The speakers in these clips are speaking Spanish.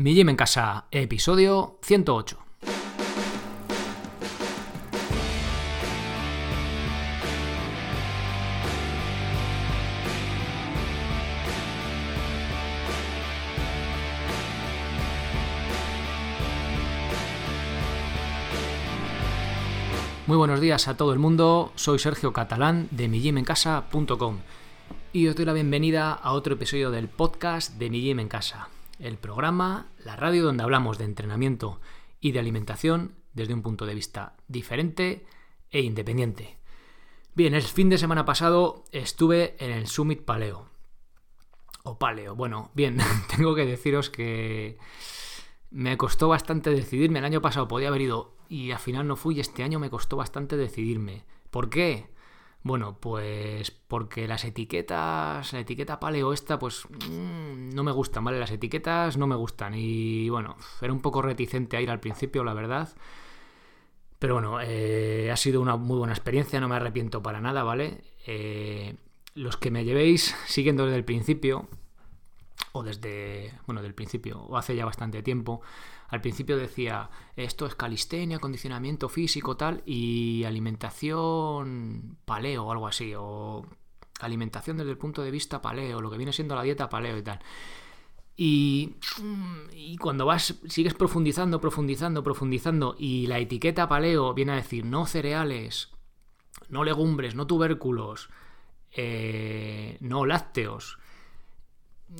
Mi Gym en Casa, episodio 108. Muy buenos días a todo el mundo, soy Sergio Catalán de migymencasa.com y os doy la bienvenida a otro episodio del podcast de Mi Gym en Casa, el programa, la radio donde hablamos de entrenamiento y de alimentación desde un punto de vista diferente e independiente. Bien, el fin de semana pasado estuve en el Summit Paleo. O Paleo, bueno, bien, tengo que deciros que me costó bastante decidirme. El año pasado podía haber ido y al final no fui y este año me costó bastante decidirme. ¿Por qué? Bueno, pues porque las etiquetas, la etiqueta paleo esta, pues mm, no me gustan, ¿vale? Las etiquetas no me gustan y bueno, era un poco reticente a ir al principio, la verdad. Pero bueno, eh, ha sido una muy buena experiencia, no me arrepiento para nada, ¿vale? Eh, los que me llevéis siguiendo desde el principio, o desde, bueno, del principio, o hace ya bastante tiempo, al principio decía, esto es calistenia, condicionamiento físico, tal, y alimentación paleo o algo así, o alimentación desde el punto de vista paleo, lo que viene siendo la dieta paleo y tal. Y, y, cuando vas, sigues profundizando, profundizando, profundizando, y la etiqueta paleo viene a decir no cereales, no legumbres, no tubérculos, eh, no lácteos,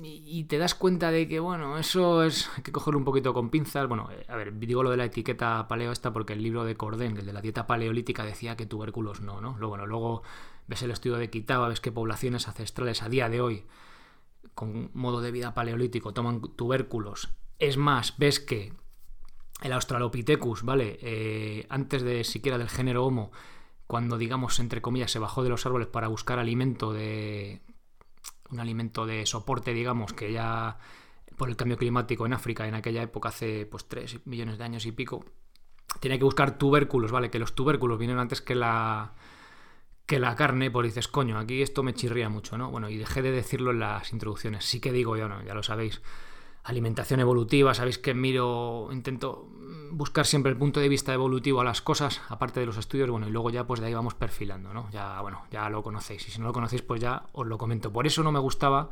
y te das cuenta de que, bueno, eso es. Hay que cogerlo un poquito con pinzas. Bueno, eh, a ver, digo lo de la etiqueta paleo esta porque el libro de Cordén, el de la dieta paleolítica, decía que tubérculos no, ¿no? Luego, luego ves el estudio de Kitaba, ves que poblaciones ancestrales a día de hoy, con modo de vida paleolítico, toman tubérculos. Es más, ves que el Australopithecus, ¿vale? Eh, antes de siquiera del género Homo, cuando, digamos, entre comillas, se bajó de los árboles para buscar alimento de un alimento de soporte, digamos, que ya por el cambio climático en África en aquella época, hace pues 3 millones de años y pico, tenía que buscar tubérculos, ¿vale? Que los tubérculos vinieron antes que la que la carne, pues dices, coño, aquí esto me chirría mucho, ¿no? Bueno, y dejé de decirlo en las introducciones. Sí que digo yo, ¿no? Ya lo sabéis. Alimentación evolutiva, sabéis que miro, intento buscar siempre el punto de vista evolutivo a las cosas, aparte de los estudios, bueno, y luego ya pues de ahí vamos perfilando, ¿no? Ya, bueno, ya lo conocéis, y si no lo conocéis, pues ya os lo comento. Por eso no me gustaba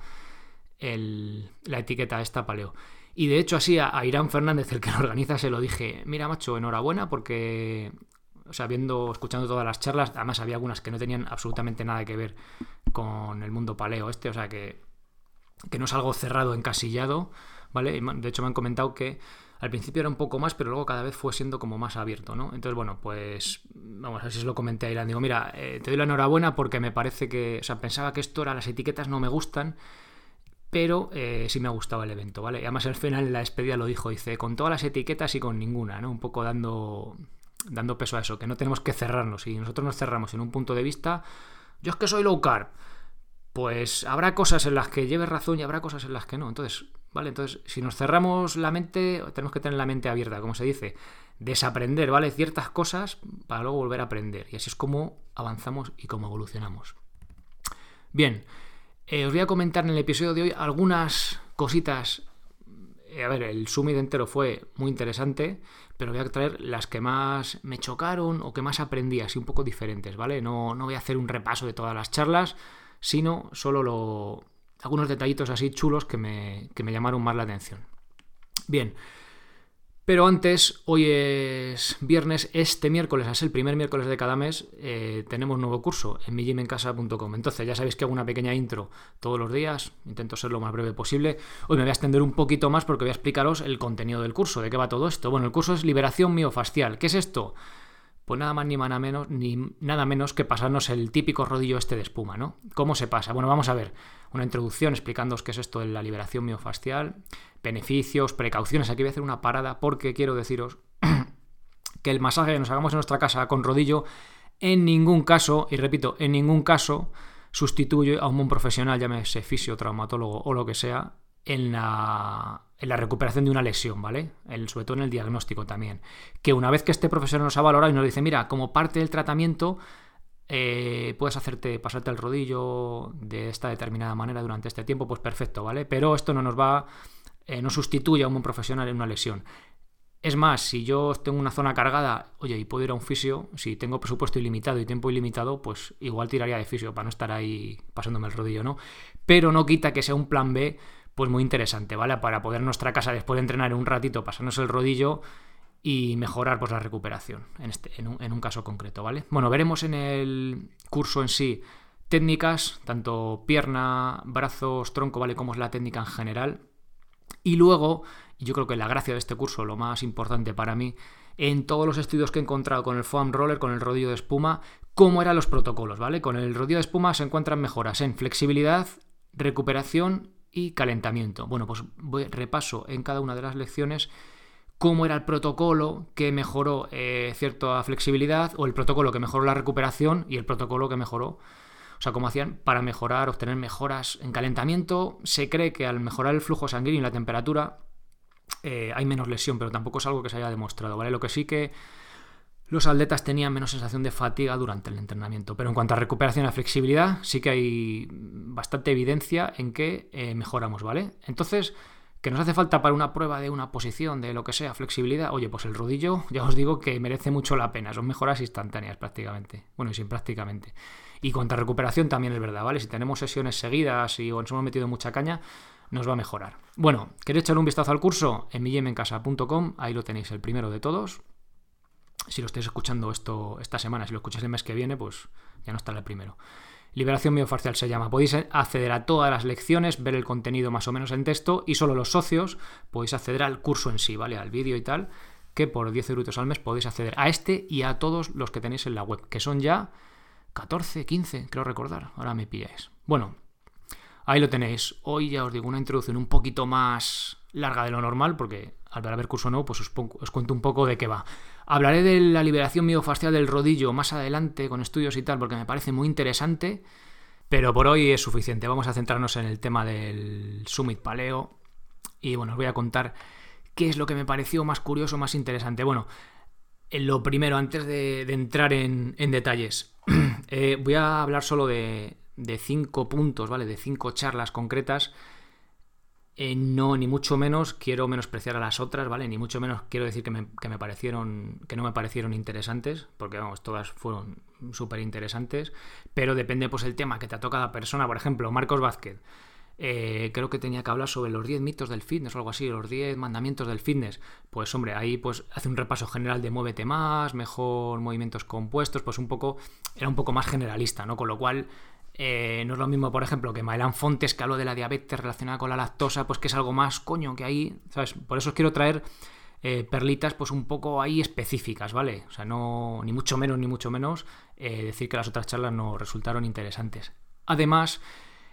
la etiqueta esta paleo. Y de hecho así a, Irán Fernández, el que lo organiza, se lo dije, mira macho, enhorabuena porque, o sea, viendo, escuchando todas las charlas, además había algunas que no tenían absolutamente nada que ver con el mundo paleo este, o sea que, que no es algo cerrado, encasillado, ¿vale? De hecho me han comentado que al principio era un poco más, pero luego cada vez fue siendo como más abierto, ¿no? Entonces, bueno, pues vamos, así se lo comenté a Irán. Digo, mira, eh, te doy la enhorabuena porque me parece que, o sea, pensaba que esto era, las etiquetas no me gustan, pero eh, sí me ha gustado el evento, ¿vale? Y además al final en la despedida lo dijo, dice, con todas las etiquetas y con ninguna, ¿no? Un poco dando, dando peso a eso, que no tenemos que cerrarnos. Y nosotros nos cerramos en un punto de vista, yo es que soy low carb, pues habrá cosas en las que lleves razón y habrá cosas en las que no. Entonces, ¿vale? Entonces, si nos cerramos la mente, tenemos que tener la mente abierta, como se dice, desaprender, ¿vale? Ciertas cosas para luego volver a aprender. Y así es como avanzamos y como evolucionamos. Bien, eh, os voy a comentar en el episodio de hoy algunas cositas. Eh, a ver, el summit entero fue muy interesante, pero voy a traer las que más me chocaron o que más aprendí, así un poco diferentes, ¿vale? No, no voy a hacer un repaso de todas las charlas, sino solo lo, algunos detallitos así chulos que me, llamaron más la atención. Bien, pero antes, hoy es viernes, este miércoles, es el primer miércoles de cada mes, eh, tenemos nuevo curso en mijimencasa.com. Entonces ya sabéis que hago una pequeña intro todos los días, intento ser lo más breve posible. Hoy me voy a extender un poquito más porque voy a explicaros el contenido del curso, de qué va todo esto. Bueno, el curso es liberación miofascial. ¿Qué es esto? Pues nada más ni nada menos, ni nada menos que pasarnos el típico rodillo este de espuma, ¿no? ¿Cómo se pasa? Bueno, vamos a ver una introducción explicándoos qué es esto de la liberación miofascial, beneficios, precauciones. Aquí voy a hacer una parada porque quiero deciros que el masaje que nos hagamos en nuestra casa con rodillo en ningún caso, y repito, en ningún caso sustituye a un buen profesional, llámese fisio, traumatólogo o lo que sea, en la, en la recuperación de una lesión, ¿vale? sobre todo en el diagnóstico también. Que una vez que este profesor nos ha valorado y nos dice, mira, como parte del tratamiento, eh, puedes hacerte, pasarte el rodillo de esta determinada manera durante este tiempo, pues perfecto, ¿vale? Pero esto no nos va eh, no sustituye a un profesional en una lesión. Es más, si yo tengo una zona cargada, oye, y puedo ir a un fisio, si tengo presupuesto ilimitado y tiempo ilimitado, pues igual tiraría de fisio para no estar ahí pasándome el rodillo, ¿no? Pero no quita que sea un plan B, pues muy interesante, ¿vale? Para poder nuestra casa, después de entrenar un ratito, pasarnos el rodillo y mejorar pues, la recuperación, en, este, un, un caso concreto, ¿vale? Bueno, veremos en el curso en sí técnicas, tanto pierna, brazos, tronco, ¿vale? Como es la técnica en general. Y luego yo creo que la gracia de este curso, lo más importante para mí, en todos los estudios que he encontrado con el foam roller, con el rodillo de espuma, cómo eran los protocolos, ¿vale? Con el rodillo de espuma se encuentran mejoras en flexibilidad, recuperación y calentamiento. Bueno, pues voy, repaso en cada una de las lecciones cómo era el protocolo que mejoró eh, cierta flexibilidad o el protocolo que mejoró la recuperación y el protocolo que mejoró o sea, cómo hacían para mejorar, obtener mejoras en calentamiento. Se cree que al mejorar el flujo sanguíneo y la temperatura, eh, hay menos lesión, pero tampoco es algo que se haya demostrado, ¿vale? Lo que sí que los atletas tenían menos sensación de fatiga durante el entrenamiento. Pero en cuanto a recuperación y flexibilidad, sí que hay bastante evidencia en que eh, mejoramos, ¿vale? Entonces, ¿que nos hace falta para una prueba de una posición, de lo que sea, flexibilidad? Oye, pues el rodillo, ya os digo que merece mucho la pena. Son mejoras instantáneas prácticamente. Bueno, y sin prácticamente. Y cuanto a recuperación también es verdad, ¿vale? Si tenemos sesiones seguidas y nos hemos metido mucha caña, nos va a mejorar. Bueno, ¿queréis echar un vistazo al curso? En millemencasa.com, ahí lo tenéis, el primero de todos. Si lo estáis escuchando esto esta semana, si lo escucháis el mes que viene, pues ya no está el primero. Liberación miofacial se llama. Podéis acceder a todas las lecciones, ver el contenido más o menos en texto y solo los socios podéis acceder al curso en sí, ¿vale? Al vídeo y tal, que por 10 euros al mes podéis acceder a este y a todos los que tenéis en la web, que son ya 14, 15, creo recordar. Ahora me pilláis. Bueno, Ahí lo tenéis. Hoy ya os digo una introducción un poquito más larga de lo normal, porque al ver curso nuevo, pues os, os, cuento un poco de qué va. Hablaré de la liberación miofascial del rodillo más adelante con estudios y tal, porque me parece muy interesante. Pero por hoy es suficiente. Vamos a centrarnos en el tema del Summit Paleo. Y bueno, os voy a contar qué es lo que me pareció más curioso, más interesante. Bueno, eh, lo primero, antes de, entrar en, detalles, eh, voy a hablar solo de, de cinco puntos, ¿vale? De cinco charlas concretas. Eh, no, ni mucho menos quiero menospreciar a las otras, ¿vale? Ni mucho menos quiero decir que me, parecieron. que no me parecieron interesantes, porque vamos, todas fueron súper interesantes. Pero depende, pues, el tema que te ha tocado a persona. Por ejemplo, Marcos Vázquez. Eh, creo que tenía que hablar sobre los 10 mitos del fitness o algo así, los 10 mandamientos del fitness. Pues hombre, ahí pues hace un repaso general de muévete más, mejor movimientos compuestos, pues un poco, era un poco más generalista, ¿no? Con lo cual eh, no es lo mismo, por ejemplo, que Maelán Fontes, que habló de la diabetes relacionada con la lactosa, pues que es algo más coño que ahí, ¿sabes? Por eso os quiero traer eh, perlitas, pues un poco ahí específicas, ¿vale? O sea, no, ni mucho menos, ni mucho menos eh, decir que las otras charlas no resultaron interesantes. Además,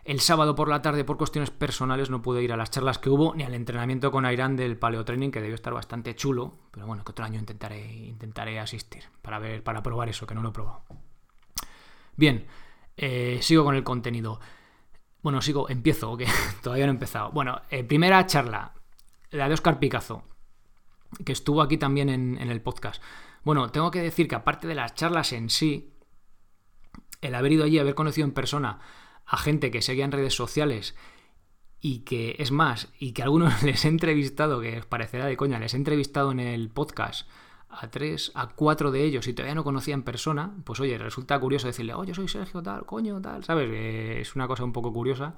el sábado por la tarde, por cuestiones personales, no pude ir a las charlas que hubo ni al entrenamiento con Airán del paleotraining, que debió estar bastante chulo, pero bueno, que otro año intentaré, intentaré asistir para ver, para probar eso, que no lo he probado. Bien, eh, sigo con el contenido. Bueno, sigo, empiezo, que todavía no he empezado. Bueno, eh, primera charla, la de Oscar Picazo, que estuvo aquí también en, el podcast. Bueno, tengo que decir que aparte de las charlas en sí, el haber ido allí, haber conocido en persona a gente que seguía en redes sociales y que, es más, y que algunos les he entrevistado, que os parecerá de coña, les he entrevistado en el podcast a tres, a cuatro de ellos y todavía no conocía en persona, pues oye, resulta curioso decirle, oye, soy Sergio, tal, coño, tal, ¿sabes? es una cosa un poco curiosa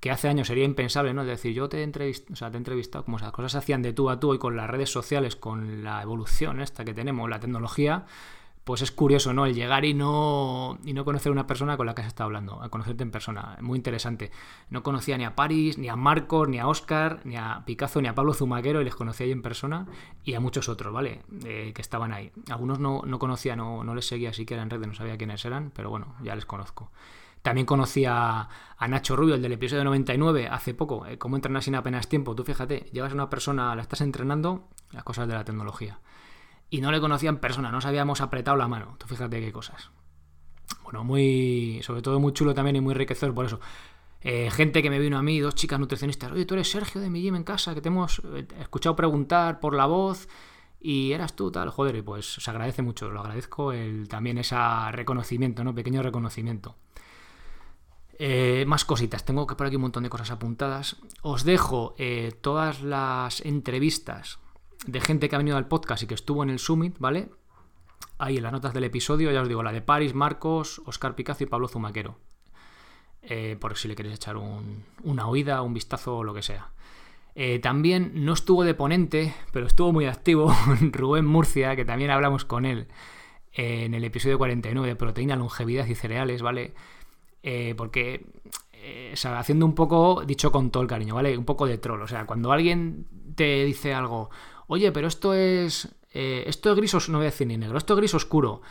que hace años sería impensable, ¿no? Es decir, yo te he entrevistado, o sea, te he entrevistado, como esas cosas se hacían de tú a tú y con las redes sociales, con la evolución esta que tenemos, la tecnología, pues es curioso, ¿no? El llegar y no, y no conocer a una persona con la que has estado hablando, a conocerte en persona. Muy interesante. No conocía ni a Paris, ni a Marcos, ni a Oscar, ni a Picasso, ni a Pablo Zumaquero, y les conocía ahí en persona, y a muchos otros, ¿vale? Eh, que estaban ahí. Algunos no, no conocía, no, no les seguía siquiera en redes, no sabía quiénes eran, pero bueno, ya les conozco. También conocí a, Nacho Rubio, el del episodio 99, hace poco. Eh, cómo entrenar sin apenas tiempo. Tú fíjate, llevas a una persona, la estás entrenando, las cosas de la tecnología y no le conocía en persona, no habíamos apretado la mano. Tú fíjate qué cosas. Bueno, muy. Sobre todo muy chulo también y muy enriquecedor por eso. Eh, gente que me vino a mí, dos chicas nutricionistas. Oye, tú eres Sergio de mi gym en casa, que te hemos eh, escuchado preguntar por la voz y eras tú, tal. Joder, y pues se agradece mucho, lo agradezco el, también ese reconocimiento, ¿no? Pequeño reconocimiento. Eh, más cositas, tengo que por aquí un montón de cosas apuntadas. Os dejo todas las entrevistas de gente que ha venido al podcast y que estuvo en el Summit, ¿vale? Ahí en las notas del episodio, ya os digo, la de Paris, Marcos, Oscar Picazo y Pablo Zumaquero. Eh, por si le queréis echar una oída, un vistazo o lo que sea. también no estuvo de ponente, pero estuvo muy activo Rubén Murcia, que también hablamos con él en el episodio 49 de Proteína, Longevidad y Cereales, ¿vale? Eh, porque, eh, haciendo un poco, dicho con todo el cariño, ¿vale? Un poco de troll. O sea, cuando alguien te dice algo, oye, pero esto es. Eh, esto es gris, oscuro, no voy a decir ni negro, esto es gris oscuro.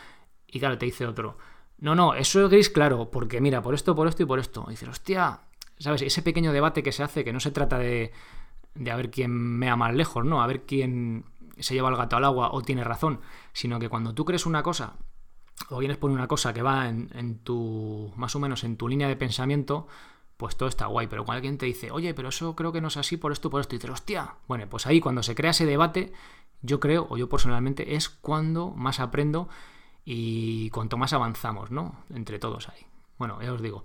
Y claro, te dice otro, no, no, eso es gris claro, porque mira, por esto, por esto y por esto. Y dices, hostia, ¿sabes? Ese pequeño debate que se hace, que no se trata de, de a ver quién mea más lejos, ¿no? A ver quién se lleva el gato al agua o tiene razón, sino que cuando tú crees una cosa o vienes por una cosa que va en, tu, más o menos en tu línea de pensamiento, pues todo está guay. Pero cuando alguien te dice, oye, pero eso creo que no es así por esto, por esto, y dices, hostia, bueno, pues ahí cuando se crea ese debate, yo creo, o yo personalmente, es cuando más aprendo y cuanto más avanzamos, ¿no? Entre todos ahí. Bueno, ya os digo,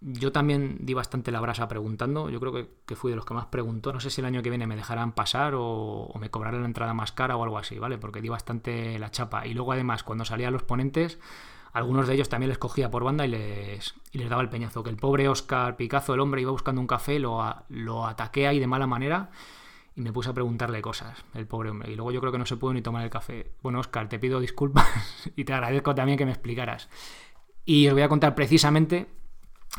yo también di bastante la brasa preguntando. Yo creo que, fui de los que más preguntó. No sé si el año que viene me dejarán pasar o, me cobrarán la entrada más cara o algo así, ¿vale? Porque di bastante la chapa. Y luego, además, cuando salían los ponentes, algunos de ellos también les cogía por banda y les, les daba el peñazo. Que el pobre Oscar Picazo, el hombre, iba buscando un café, lo, lo ataqué ahí de mala manera y me puse a preguntarle cosas, el pobre hombre. Y luego yo creo que no se pudo ni tomar el café. Bueno, Oscar, te pido disculpas y te agradezco también que me explicaras. Y os voy a contar precisamente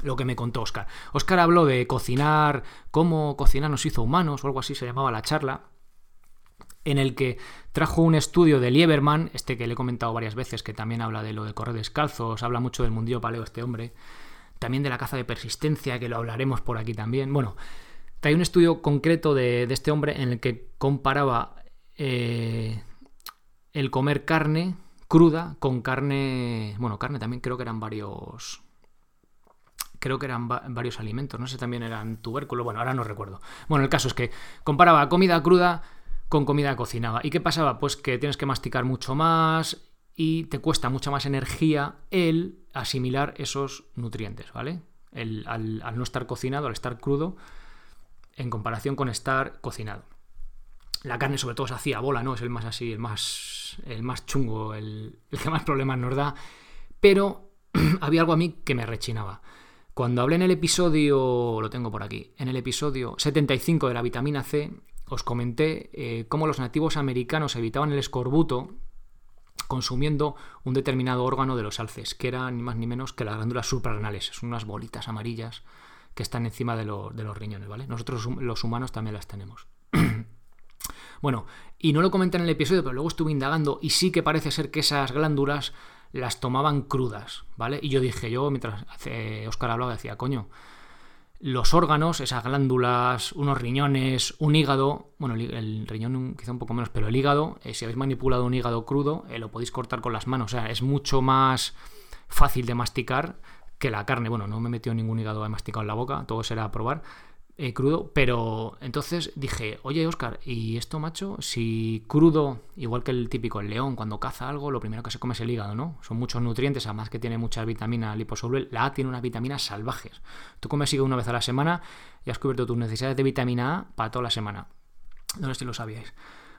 lo que me contó Oscar. Oscar habló de cocinar, cómo cocinar nos hizo humanos, o algo así se llamaba la charla, en el que trajo un estudio de Lieberman, este que le he comentado varias veces, que también habla de lo de correr descalzos, habla mucho del mundillo paleo este hombre, también de la caza de persistencia, que lo hablaremos por aquí también. Bueno, trae un estudio concreto de, este hombre en el que comparaba eh, el comer carne cruda con carne, bueno, carne también creo que eran varios creo que eran varios alimentos, no sé, también eran tubérculos, bueno, ahora no recuerdo. Bueno, el caso es que comparaba comida cruda con comida cocinada. ¿Y qué pasaba? Pues que tienes que masticar mucho más y te cuesta mucha más energía el asimilar esos nutrientes, ¿vale? El, al, no estar cocinado, al estar crudo, en comparación con estar cocinado. La carne sobre todo se hacía bola, ¿no? Es el más así, el más, el más chungo, el, el que más problemas nos da. Pero había algo a mí que me rechinaba. Cuando hablé en el episodio, lo tengo por aquí, en el episodio 75 de la vitamina C, os comenté eh, cómo los nativos americanos evitaban el escorbuto consumiendo un determinado órgano de los alces, que eran ni más ni menos que las glándulas suprarrenales. Son unas bolitas amarillas que están encima de, los riñones, ¿vale? Nosotros los humanos también las tenemos. bueno, y no lo comenté en el episodio, pero luego estuve indagando y sí que parece ser que esas glándulas las tomaban crudas, ¿vale? Y yo dije, yo mientras Oscar hablaba, decía, coño, los órganos, esas glándulas, unos riñones, un hígado, bueno, el, riñón quizá un poco menos, pero el hígado, eh, si habéis manipulado un hígado crudo, eh, lo podéis cortar con las manos, o sea, es mucho más fácil de masticar que la carne. Bueno, no me he metido ningún hígado masticado en la boca, todo será a probar, eh, crudo, pero entonces dije, oye Oscar, ¿y esto macho? Si crudo, igual que el típico el león, cuando caza algo, lo primero que se come es el hígado, ¿no? Son muchos nutrientes, además que tiene mucha vitamina liposoluble. La A tiene unas vitaminas salvajes. Tú comes hígado una vez a la semana y has cubierto tus necesidades de vitamina A para toda la semana. No sé si lo sabíais.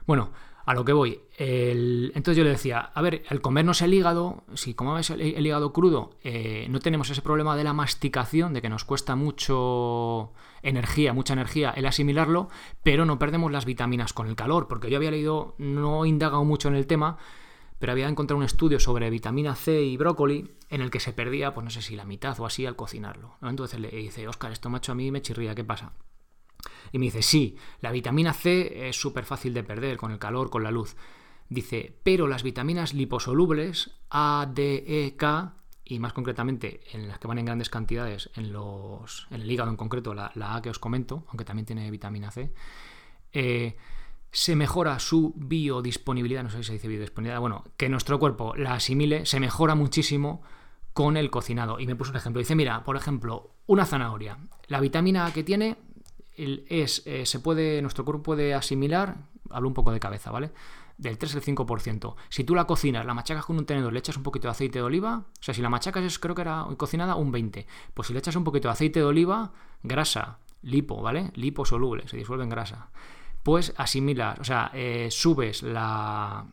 Bueno, a lo que voy. Entonces yo le decía, a ver, al comernos el hígado, si comemos el, hígado crudo, eh, no tenemos ese problema de la masticación, de que nos cuesta mucho energía, mucha energía el asimilarlo, pero no perdemos las vitaminas con el calor, porque yo había leído, no he indagado mucho en el tema, pero había encontrado un estudio sobre vitamina C y brócoli en el que se perdía, pues no sé si la mitad o así al cocinarlo. Entonces le dice, Oscar, esto macho a mí me chirría, ¿qué pasa? Y me dice, sí, la vitamina C es súper fácil de perder con el calor, con la luz. Dice, pero las vitaminas liposolubles A, D, E, K, y más concretamente en las que van en grandes cantidades, en, los, en el hígado en concreto, la, A que os comento, aunque también tiene vitamina C, eh, se mejora su biodisponibilidad, no sé si se dice biodisponibilidad, bueno, que nuestro cuerpo la asimile, se mejora muchísimo con el cocinado. Y me puso un ejemplo. Dice, mira, por ejemplo, una zanahoria. La vitamina A que tiene es, eh, se puede, nuestro cuerpo puede asimilar, hablo un poco de cabeza, ¿vale? del 3 al 5%. Si tú la cocinas, la machacas con un tenedor, le echas un poquito de aceite de oliva, o sea, si la machacas es, creo que era cocinada, un 20. Pues si le echas un poquito de aceite de oliva, grasa, lipo, ¿vale? Lipo soluble, se disuelve en grasa. Pues asimilas, o sea, eh, subes la...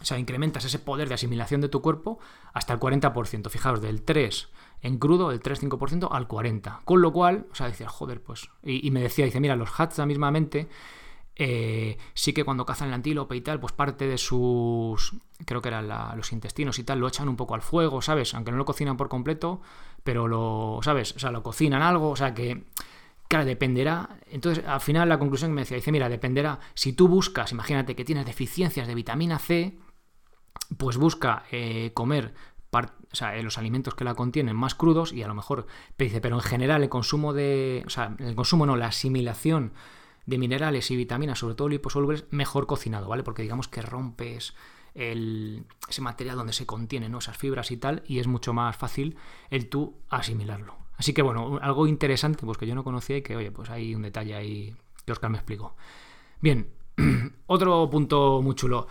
O sea, incrementas ese poder de asimilación de tu cuerpo hasta el 40%. Fijaos, del 3 en crudo, del 3-5% al 40%. Con lo cual, o sea, decía, joder, pues... Y, me decía, dice, mira, los Hatsa mismamente eh, sí que cuando cazan el antílope y tal, pues parte de sus, creo que eran los intestinos y tal, lo echan un poco al fuego, ¿sabes? Aunque no lo cocinan por completo, pero lo, ¿sabes? O sea, lo cocinan algo, o sea que, claro, dependerá. Entonces, al final la conclusión que me decía, dice, mira, dependerá, si tú buscas, imagínate que tienes deficiencias de vitamina C, pues busca eh, comer o sea, los alimentos que la contienen más crudos y a lo mejor, pero en general el consumo de, o sea, el consumo no, la asimilación de minerales y vitaminas, sobre todo liposolubles, mejor cocinado, ¿vale? Porque digamos que rompes ese material donde se contienen esas fibras y tal, y es mucho más fácil el tú asimilarlo. Así que bueno, algo interesante, pues que yo no conocía y que, oye, pues hay un detalle ahí que Oscar me explicó. Bien, otro punto muy chulo.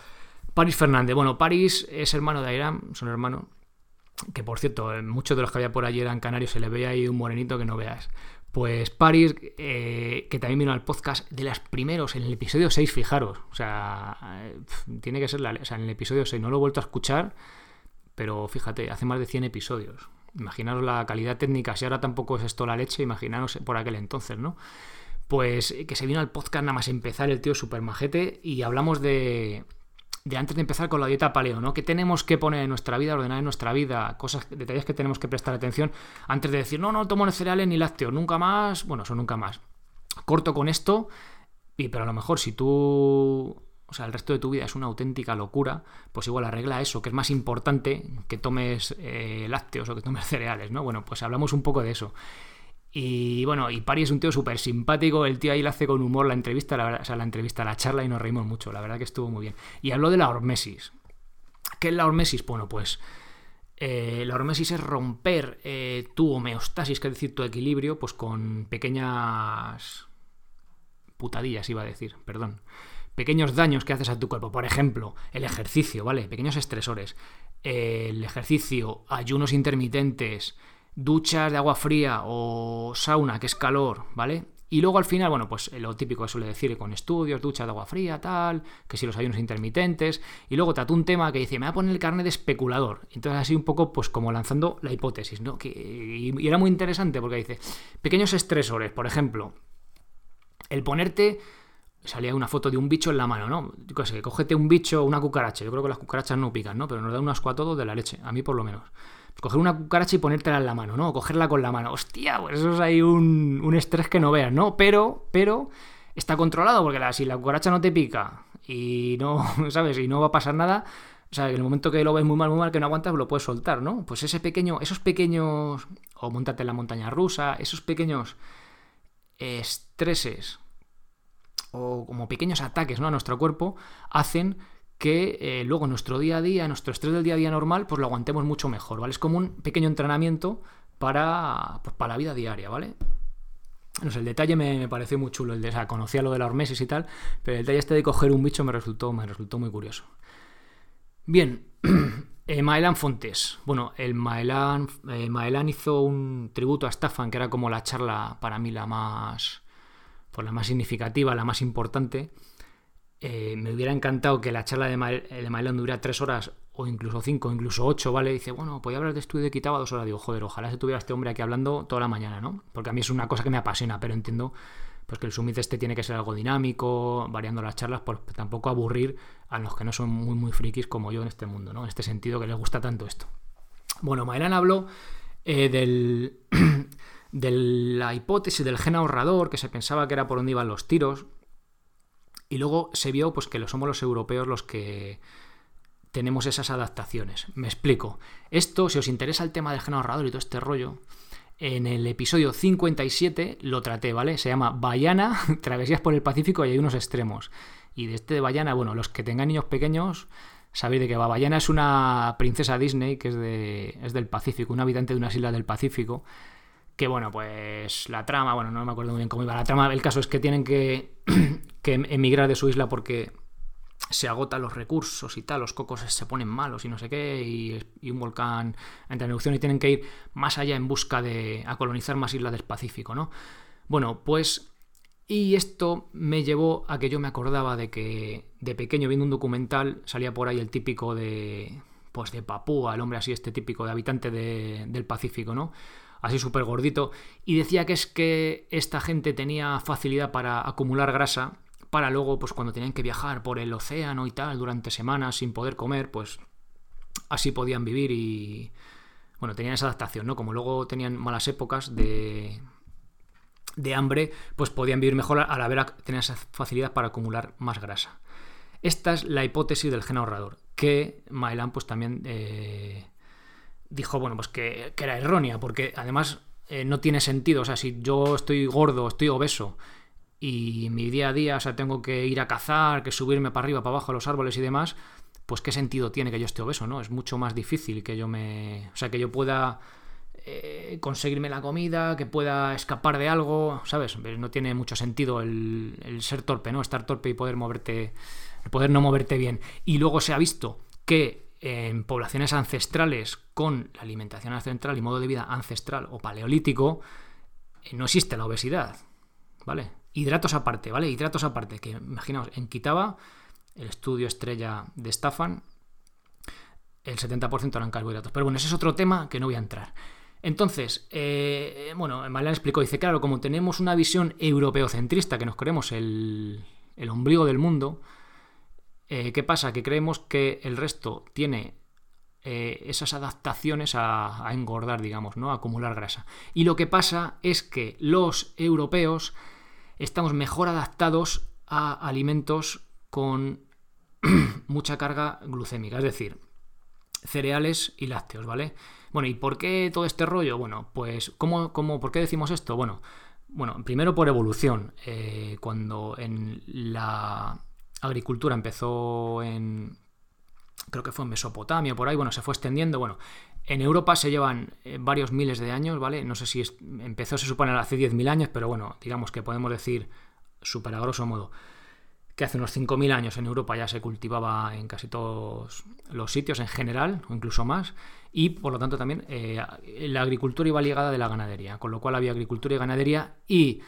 Paris Fernández. Bueno, Paris es hermano de Airam, son hermanos. Que por cierto, muchos de los que había por allí eran canarios, se le veía ahí un morenito que no veas. Pues Paris, eh, que también vino al podcast de las primeros, en el episodio 6, fijaros. O sea, eh, tiene que ser la, o sea, en el episodio 6, no lo he vuelto a escuchar, pero fíjate, hace más de 100 episodios. Imaginaros la calidad técnica, si ahora tampoco es esto la leche, imaginaros por aquel entonces, ¿no? Pues que se vino al podcast nada más empezar el tío super majete y hablamos de, de antes de empezar con la dieta paleo, ¿no? ¿Qué tenemos que poner en nuestra vida, ordenar en nuestra vida? Cosas, detalles que tenemos que prestar atención antes de decir, no, no tomo cereales ni lácteos, nunca más, bueno, eso nunca más. Corto con esto, y pero a lo mejor si tú, o sea, el resto de tu vida es una auténtica locura, pues igual arregla eso, que es más importante que tomes eh, lácteos o que tomes cereales, ¿no? Bueno, pues hablamos un poco de eso. Y bueno, y Pari es un tío súper simpático, el tío ahí le hace con humor la entrevista, la verdad, o sea, la entrevista, la charla y nos reímos mucho, la verdad que estuvo muy bien. Y habló de la hormesis. ¿Qué es la hormesis? Bueno, pues eh, la hormesis es romper eh, tu homeostasis, que es decir, tu equilibrio, pues con pequeñas putadillas, iba a decir, perdón. Pequeños daños que haces a tu cuerpo. Por ejemplo, el ejercicio, ¿vale? Pequeños estresores. el ejercicio, ayunos intermitentes, duchas de agua fría o sauna, que es calor, ¿vale? Y luego al final, bueno, pues lo típico que suele decir con estudios, duchas de agua fría, tal, que si los ayunos intermitentes, y luego trató un tema que dice, me voy a poner el carnet de especulador. Entonces así un poco, pues como lanzando la hipótesis, ¿no? Que, y, era muy interesante porque dice, pequeños estresores, por ejemplo, el ponerte salía una foto de un bicho en la mano, ¿no? Yo qué sé, cógete un bicho, una cucaracha. Yo creo que las cucarachas no pican, ¿no? Pero nos da un asco a de la leche, a mí por lo menos coger una cucaracha y ponértela en la mano, ¿no? O cogerla con la mano. Hostia, pues eso es ahí un, un estrés que no veas, ¿no? Pero, pero está controlado, porque la, si la cucaracha no te pica y no, ¿sabes? Y no va a pasar nada, o sea, en el momento que lo ves muy mal, muy mal, que no aguantas, lo puedes soltar, ¿no? Pues ese pequeño, esos pequeños, o montarte en la montaña rusa, esos pequeños estreses o como pequeños ataques ¿no? a nuestro cuerpo hacen que eh, luego nuestro día a día, nuestro estrés del día a día normal, pues lo aguantemos mucho mejor, ¿vale? Es como un pequeño entrenamiento para, pues, para la vida diaria, ¿vale? No sé, el detalle me, pareció muy chulo, el de, conocía lo de la hormesis y tal, pero el detalle este de coger un bicho me resultó, me resultó muy curioso. Bien, eh, Maelan Fontes. Bueno, el Maelan, eh, hizo un tributo a Staffan, que era como la charla para mí la más, pues la más significativa, la más importante. Eh, me hubiera encantado que la charla de, Ma de durara tres horas o incluso cinco, incluso ocho, ¿vale? Dice, bueno, podía hablar de estudio y quitaba dos horas. Digo, joder, ojalá se tuviera este hombre aquí hablando toda la mañana, ¿no? Porque a mí es una cosa que me apasiona, pero entiendo pues que el summit este tiene que ser algo dinámico, variando las charlas, por tampoco aburrir a los que no son muy, muy frikis como yo en este mundo, ¿no? En este sentido que les gusta tanto esto. Bueno, Maelan habló eh, del, de la hipótesis del gen ahorrador, que se pensaba que era por donde iban los tiros, y luego se vio pues, que somos los europeos los que tenemos esas adaptaciones. Me explico. Esto, si os interesa el tema del gen ahorrador y todo este rollo, en el episodio 57 lo traté, ¿vale? Se llama Bayana, travesías por el Pacífico y hay unos extremos. Y de este de Bayana, bueno, los que tengan niños pequeños, sabéis de que va. Bayana es una princesa Disney que es, de, es del Pacífico, un habitante de una isla del Pacífico que bueno, pues la trama, bueno, no me acuerdo muy bien cómo iba la trama, el caso es que tienen que, que emigrar de su isla porque se agotan los recursos y tal, los cocos se ponen malos y no sé qué, y, un volcán entra en erupción y tienen que ir más allá en busca de a colonizar más islas del Pacífico, ¿no? Bueno, pues y esto me llevó a que yo me acordaba de que de pequeño viendo un documental salía por ahí el típico de pues de Papúa, el hombre así este típico de habitante del Pacífico, ¿no? Así súper gordito y decía que es que esta gente tenía facilidad para acumular grasa para luego, pues cuando tenían que viajar por el océano y tal, durante semanas sin poder comer, pues así podían vivir y, bueno, tenían esa adaptación, ¿no? Como luego tenían malas épocas de, de hambre, pues podían vivir mejor al haber tener esa facilidad para acumular más grasa. Esta es la hipótesis del gen ahorrador, que Maelan pues también eh, dijo, bueno, pues que, era errónea, porque además eh, no tiene sentido, o sea, si yo estoy gordo, estoy obeso, y mi día a día, o sea, tengo que ir a cazar, que subirme para arriba, para abajo a los árboles y demás, pues qué sentido tiene que yo esté obeso, ¿no? Es mucho más difícil que yo me... O sea, que yo pueda eh, conseguirme la comida, que pueda escapar de algo, ¿sabes? No tiene mucho sentido el, el, ser torpe, ¿no? Estar torpe y poder moverte, poder no moverte bien. Y luego se ha visto que en poblaciones ancestrales con la alimentación ancestral y modo de vida ancestral o paleolítico, eh, no existe la obesidad, ¿vale? Hidratos aparte, ¿vale? Hidratos aparte, que imaginaos, en Kitaba, el estudio estrella de Staffan, el 70% eran carbohidratos. Pero bueno, ese es otro tema que no voy a entrar. Entonces, eh, bueno, Malán explicó, dice, claro, como tenemos una visión europeocentrista, que nos creemos el, el ombligo del mundo, eh, ¿qué pasa? Que creemos que el resto tiene eh, esas adaptaciones a, engordar, digamos, ¿no? A acumular grasa. Y lo que pasa es que los europeos estamos mejor adaptados a alimentos con mucha carga glucémica, es decir, cereales y lácteos, ¿vale? Bueno, ¿y por qué todo este rollo? Bueno, pues, ¿cómo, cómo, por qué decimos esto? Bueno, bueno, primero por evolución. Eh, cuando en la agricultura empezó en. Creo que fue en Mesopotamia, por ahí, bueno, se fue extendiendo. Bueno, en Europa se llevan eh, varios miles de años, ¿vale? No sé si empezó, se supone, hace 10.000 años, pero bueno, digamos que podemos decir, súper a grosso modo, que hace unos 5.000 años en Europa ya se cultivaba en casi todos los sitios en general, o incluso más, y por lo tanto también eh, la agricultura iba ligada de la ganadería, con lo cual había agricultura y ganadería y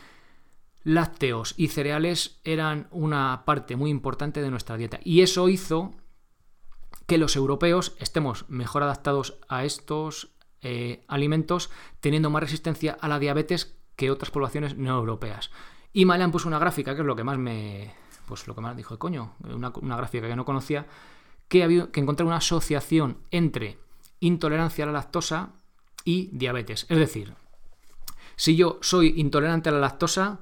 lácteos y cereales eran una parte muy importante de nuestra dieta. Y eso hizo que los europeos estemos mejor adaptados a estos eh, alimentos, teniendo más resistencia a la diabetes que otras poblaciones no europeas. Y Malian puso una gráfica, que es lo que más me. Pues lo que más dijo, coño, una, gráfica que no conocía, que, había, que encontré una asociación entre intolerancia a la lactosa y diabetes. Es decir, si yo soy intolerante a la lactosa,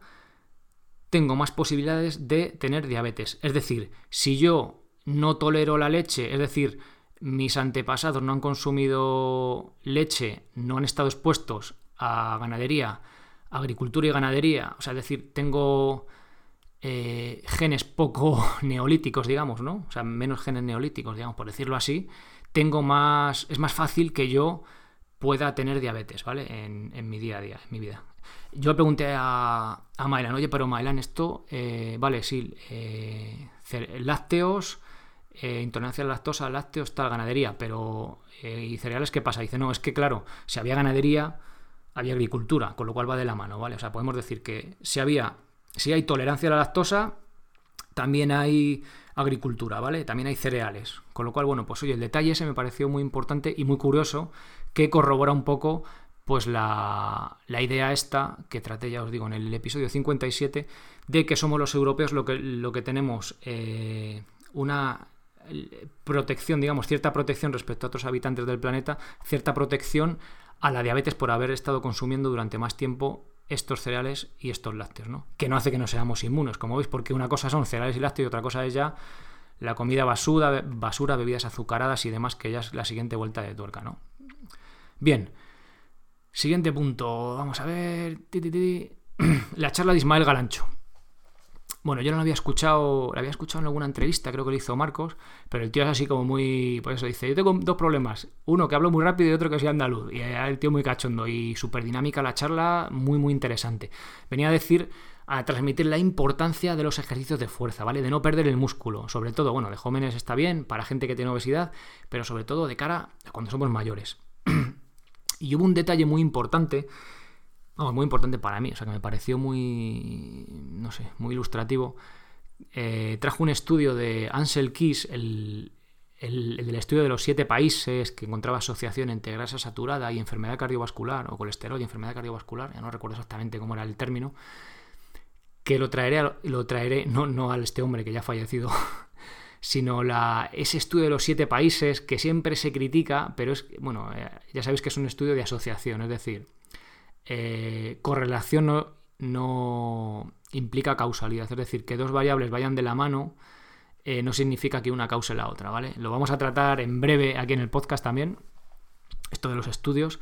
tengo más posibilidades de tener diabetes. Es decir, si yo no tolero la leche, es decir, mis antepasados no han consumido leche, no han estado expuestos a ganadería, agricultura y ganadería, o sea, es decir, tengo eh, genes poco neolíticos, digamos, ¿no? O sea, menos genes neolíticos, digamos, por decirlo así, tengo más, es más fácil que yo pueda tener diabetes, ¿vale? En, mi día a día, en mi vida. Yo le pregunté a, a oye, pero Mailan, esto, eh, vale, sí, eh, lácteos, eh, intolerancia a la lactosa, lácteos, tal, ganadería, pero ¿y cereales qué pasa? Dice, no, es que claro, si había ganadería, había agricultura, con lo cual va de la mano, ¿vale? O sea, podemos decir que si había, si hay tolerancia a la lactosa, también hay agricultura, ¿vale? También hay cereales. Con lo cual, bueno, pues oye, el detalle ese me pareció muy importante y muy curioso, que corrobora un poco pues la, la, idea esta que traté, ya os digo, en el episodio 57, de que somos los europeos lo que, lo que tenemos eh, una protección, digamos, cierta protección respecto a otros habitantes del planeta, cierta protección a la diabetes por haber estado consumiendo durante más tiempo estos cereales y estos lácteos, ¿no? Que no hace que no seamos inmunes, como veis, porque una cosa son cereales y lácteos y otra cosa es ya la comida basura, basura, bebidas azucaradas y demás, que ya es la siguiente vuelta de tuerca, ¿no? Bien, siguiente punto, vamos a ver, la charla de Ismael Galancho. Bueno, yo no lo había escuchado, lo había escuchado en alguna entrevista, creo que lo hizo Marcos, pero el tío es así como muy, por eso dice, yo tengo dos problemas, uno que hablo muy rápido y otro que soy andaluz, y el tío muy cachondo y súper dinámica la charla, muy muy interesante. Venía a decir a transmitir la importancia de los ejercicios de fuerza, ¿vale? De no perder el músculo. Sobre todo, bueno, de jóvenes está bien, para gente que tiene obesidad, pero sobre todo de cara a cuando somos mayores. Y hubo un detalle muy importante, vamos, muy importante para mí, o sea, que me pareció muy, no sé, muy ilustrativo. Eh, trajo un estudio de Ansel Keys, el, el, estudio de los siete países que encontraba asociación entre grasa saturada y enfermedad cardiovascular, o colesterol y enfermedad cardiovascular, ya no recuerdo exactamente cómo era el término, que lo traeré, lo traeré no, no a este hombre que ya ha fallecido, sino la, ese estudio de los siete países que siempre se critica, pero es, bueno, eh, ya sabéis que es un estudio de asociación, es decir, eh, correlación no, no implica causalidad, es decir, que dos variables vayan de la mano eh, no significa que una cause la otra, ¿vale? Lo vamos a tratar en breve aquí en el podcast también, esto de los estudios.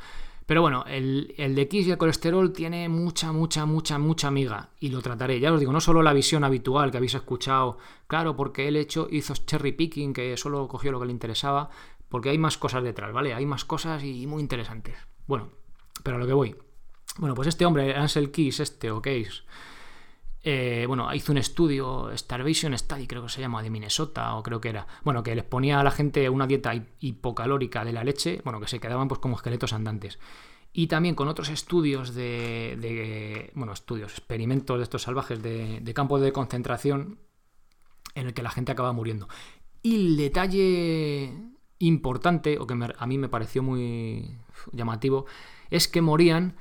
Pero bueno, el, de X y el colesterol tiene mucha, mucha, mucha, mucha amiga. Y lo trataré. Ya os digo, no solo la visión habitual que habéis escuchado, claro, porque él hecho, hizo cherry picking, que solo cogió lo que le interesaba, porque hay más cosas detrás, ¿vale? Hay más cosas y muy interesantes. Bueno, pero a lo que voy. Bueno, pues este hombre, Ansel Keys, este o eh, bueno, hizo un estudio, Starvation Study, creo que se llama, de Minnesota, o creo que era. Bueno, que les ponía a la gente una dieta hipocalórica de la leche, bueno, que se quedaban pues como esqueletos andantes. Y también con otros estudios de, bueno, estudios, experimentos de estos salvajes de, campos de concentración en el que la gente acaba muriendo. Y el detalle importante, o que a mí me pareció muy llamativo, es que morían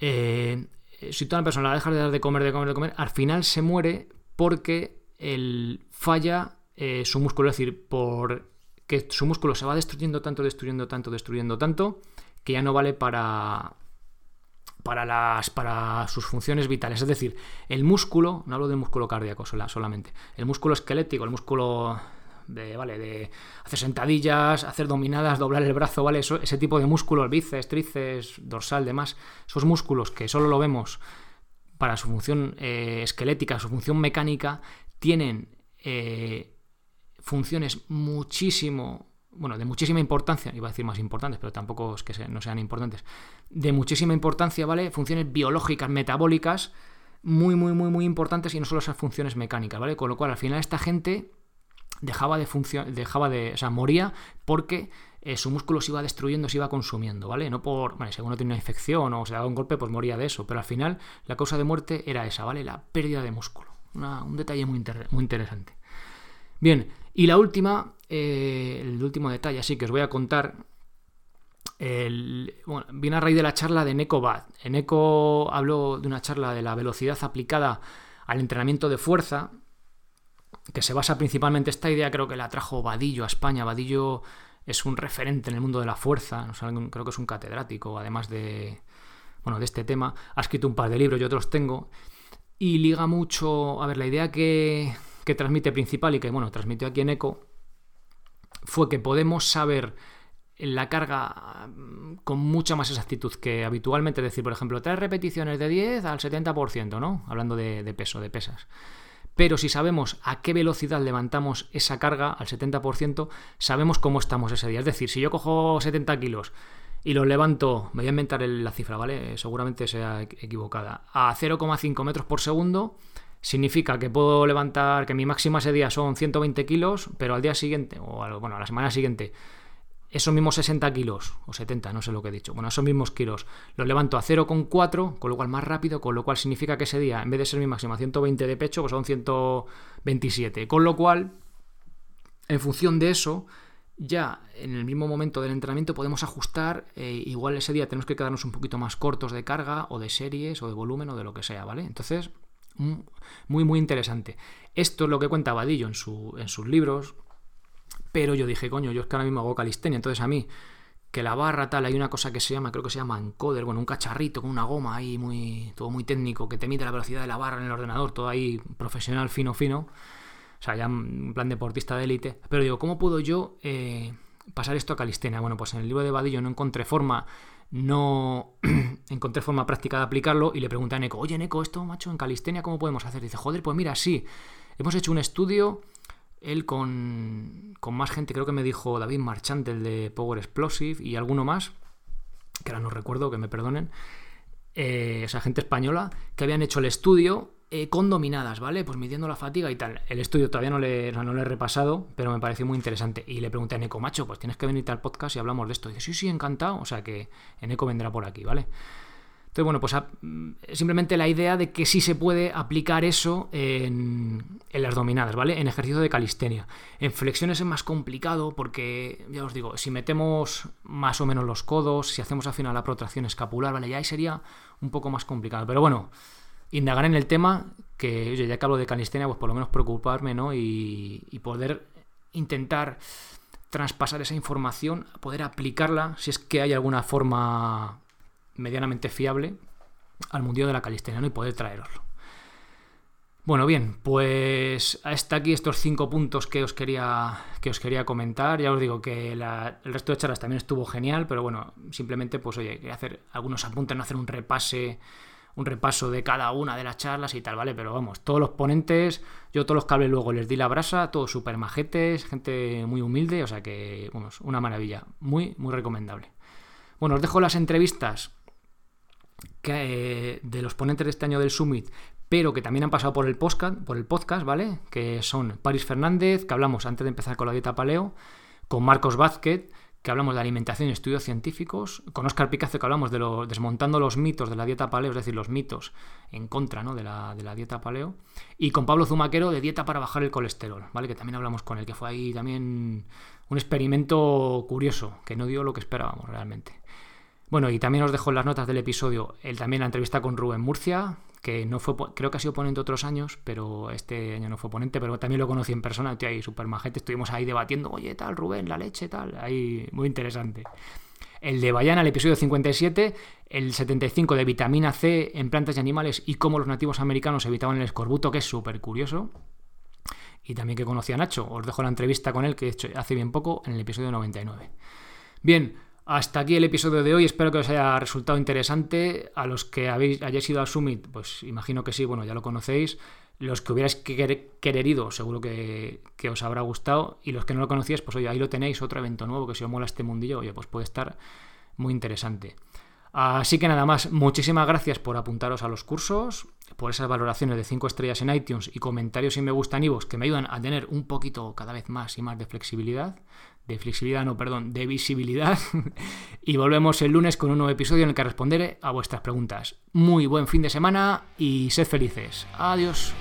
eh, si toda una persona la deja de dar de comer, de comer, de comer, al final se muere porque el falla eh, su músculo, es decir, por que su músculo se va destruyendo tanto, destruyendo tanto, destruyendo tanto, que ya no vale para, para, las, para sus funciones vitales. Es decir, el músculo, no hablo del músculo cardíaco solamente, el músculo esquelético, el músculo de, ¿vale? de hacer sentadillas, hacer dominadas, doblar el brazo, ¿vale? Ese tipo de músculos, bíceps, tríceps, dorsal, demás, esos músculos que solo lo vemos para su función eh, esquelética, su función mecánica, tienen eh, funciones muchísimo, bueno, de muchísima importancia, iba a decir más importantes, pero tampoco es que no sean importantes, de muchísima importancia, ¿vale? Funciones biológicas, metabólicas, muy, muy, muy, muy importantes y no solo esas funciones mecánicas, ¿vale? Con lo cual, al final, esta gente dejaba de funcionar, dejaba de, o sea, moría porque eh, su músculo se iba destruyendo, se iba consumiendo, ¿vale? No por, bueno, si alguno tiene una infección o se daba un golpe, pues moría de eso, pero al final la causa de muerte era esa, ¿vale? La pérdida de músculo. un detalle muy, interesante. Bien, y la última, eh, el último detalle, así que os voy a contar. bueno, viene a raíz de la charla de Neko Bad. Habló de una charla de la velocidad aplicada al entrenamiento de fuerza que se basa principalmente esta idea, creo que la trajo Vadillo a España. Vadillo es un referente en el mundo de la fuerza, creo que es un catedrático, además de, bueno, de este tema. Ha escrito un par de libros, yo otros tengo, y liga mucho, a ver, la idea que, que transmite principal y que, bueno, transmitió aquí en ECO, fue que podemos saber la carga mm, con mucha más exactitud que habitualmente, decir, por ejemplo, tres repeticiones de 10 al 70%, ¿no? Hablando de peso, de pesas. Pero si sabemos a qué velocidad levantamos esa carga, al 70%, sabemos cómo estamos ese día. Es decir, si yo cojo 70 kilos y los levanto, me voy a inventar la cifra, ¿vale? Seguramente sea equivocada, a 0,5 metros por segundo, significa que puedo levantar, que mi máxima ese día son 120 kilos, pero al día siguiente, o bueno, a la semana siguiente, esos mismos 60 kilos, o 70, no sé lo que he dicho, bueno, esos mismos kilos, los levanto a 0,4, con lo cual más rápido, con lo cual significa que ese día, en vez de ser mi máxima 120 de pecho, pues son 127. Con lo cual, en función de eso, ya en el mismo momento del entrenamiento podemos ajustar, eh, igual ese día tenemos que quedarnos un poquito más cortos de carga, o de series, o de volumen, o de lo que sea, ¿vale? Entonces, muy, muy interesante. Esto es lo que cuenta Vadillo en, su, en sus libros, pero yo dije, coño, yo es que ahora mismo hago calistenia, entonces a mí, que la barra tal, hay una cosa que se llama, creo que se llama encoder, bueno, un cacharrito con una goma ahí, muy, todo muy técnico, que te mide la velocidad de la barra en el ordenador, todo ahí profesional, fino, fino. O sea, ya en plan deportista de élite. Pero digo, ¿cómo puedo yo eh, pasar esto a calistenia? Bueno, pues en el libro de Vadillo no encontré forma no encontré forma práctica de aplicarlo y le pregunté a Neko, oye Neko, esto macho en calistenia, ¿cómo podemos hacer? dice, joder, pues mira, sí, hemos hecho un estudio él con, más gente, creo que me dijo David Marchant, el de Power Explosive, y alguno más, que ahora no recuerdo, que me perdonen. eh, o sea, gente española, que habían hecho el estudio eh, con dominadas, ¿vale? Pues midiendo la fatiga y tal. El estudio todavía no le, no le he repasado, pero me pareció muy interesante. Y le pregunté a Neko, macho, pues tienes que venir al podcast y hablamos de esto. Y dice, sí, sí, encantado. O sea que Eneco vendrá por aquí, ¿vale? Entonces, bueno, pues mm, simplemente la idea de que sí se puede aplicar eso en, las dominadas, ¿vale? En ejercicio de calistenia. En flexiones es más complicado porque, ya os digo, si metemos más o menos los codos, si hacemos al final la protracción escapular, ¿vale? Ya ahí sería un poco más complicado. Pero bueno, indagar en el tema, que oye, ya que hablo de calistenia, pues por lo menos preocuparme, ¿no? Y, y poder intentar traspasar esa información, poder aplicarla si es que hay alguna forma medianamente fiable al mundial de la calistenia y poder traeroslo. Bueno, bien, pues hasta aquí estos cinco puntos que os quería, que os quería comentar. Ya os digo que el resto de charlas también estuvo genial, pero bueno, simplemente pues oye, quería hacer algunos apuntes, no hacer un repase, un repaso de cada una de las charlas y tal, ¿vale? Pero vamos, todos los ponentes, yo todos los cables luego les di la brasa, todos súper majetes, gente muy humilde, o sea que, vamos, una maravilla, muy, muy recomendable. Bueno, os dejo las entrevistas que, de los ponentes de este año del Summit, pero que también han pasado por el podcast, por el podcast, ¿vale? Que son Paris Fernández, que hablamos antes de empezar con la dieta paleo, con Marcos Vázquez, que hablamos de alimentación y estudios científicos, con Oscar Picazo, que hablamos de desmontando los mitos de la dieta paleo, es decir, los mitos en contra ¿no? de, la, de, la, dieta paleo, y con Pablo Zumaquero de dieta para bajar el colesterol, ¿vale? Que también hablamos con él, que fue ahí también un experimento curioso, que no dio lo que esperábamos realmente. Bueno, y también os dejo en las notas del episodio el, también la entrevista con Rubén Murcia, que no fue, creo que ha sido ponente otros años, pero este año no fue ponente, pero también lo conocí en persona, tío, ahí súper majete, estuvimos ahí debatiendo, oye, tal, Rubén, la leche, tal, ahí muy interesante. El de Bayana, el episodio 57, el 75 de vitamina C en plantas y animales y cómo los nativos americanos evitaban el escorbuto, que es súper curioso. Y también que conocí a Nacho, os dejo la entrevista con él que he hecho hace bien poco en el episodio 99. Bien, hasta aquí el episodio de hoy, espero que os haya resultado interesante. A los que habéis, hayáis ido al Summit, pues imagino que sí, bueno, ya lo conocéis. Los que hubierais querido, seguro que, que, os habrá gustado. Y los que no lo conocíais, pues oye, ahí lo tenéis, otro evento nuevo que si os mola este mundillo, oye, pues puede estar muy interesante. Así que nada más, muchísimas gracias por apuntaros a los cursos, por esas valoraciones de 5 estrellas en iTunes y comentarios y me gustan y que me ayudan a tener un poquito cada vez más y más de flexibilidad de flexibilidad, no, perdón, de visibilidad. y volvemos el lunes con un nuevo episodio en el que responderé a vuestras preguntas. Muy buen fin de semana y sed felices. Adiós.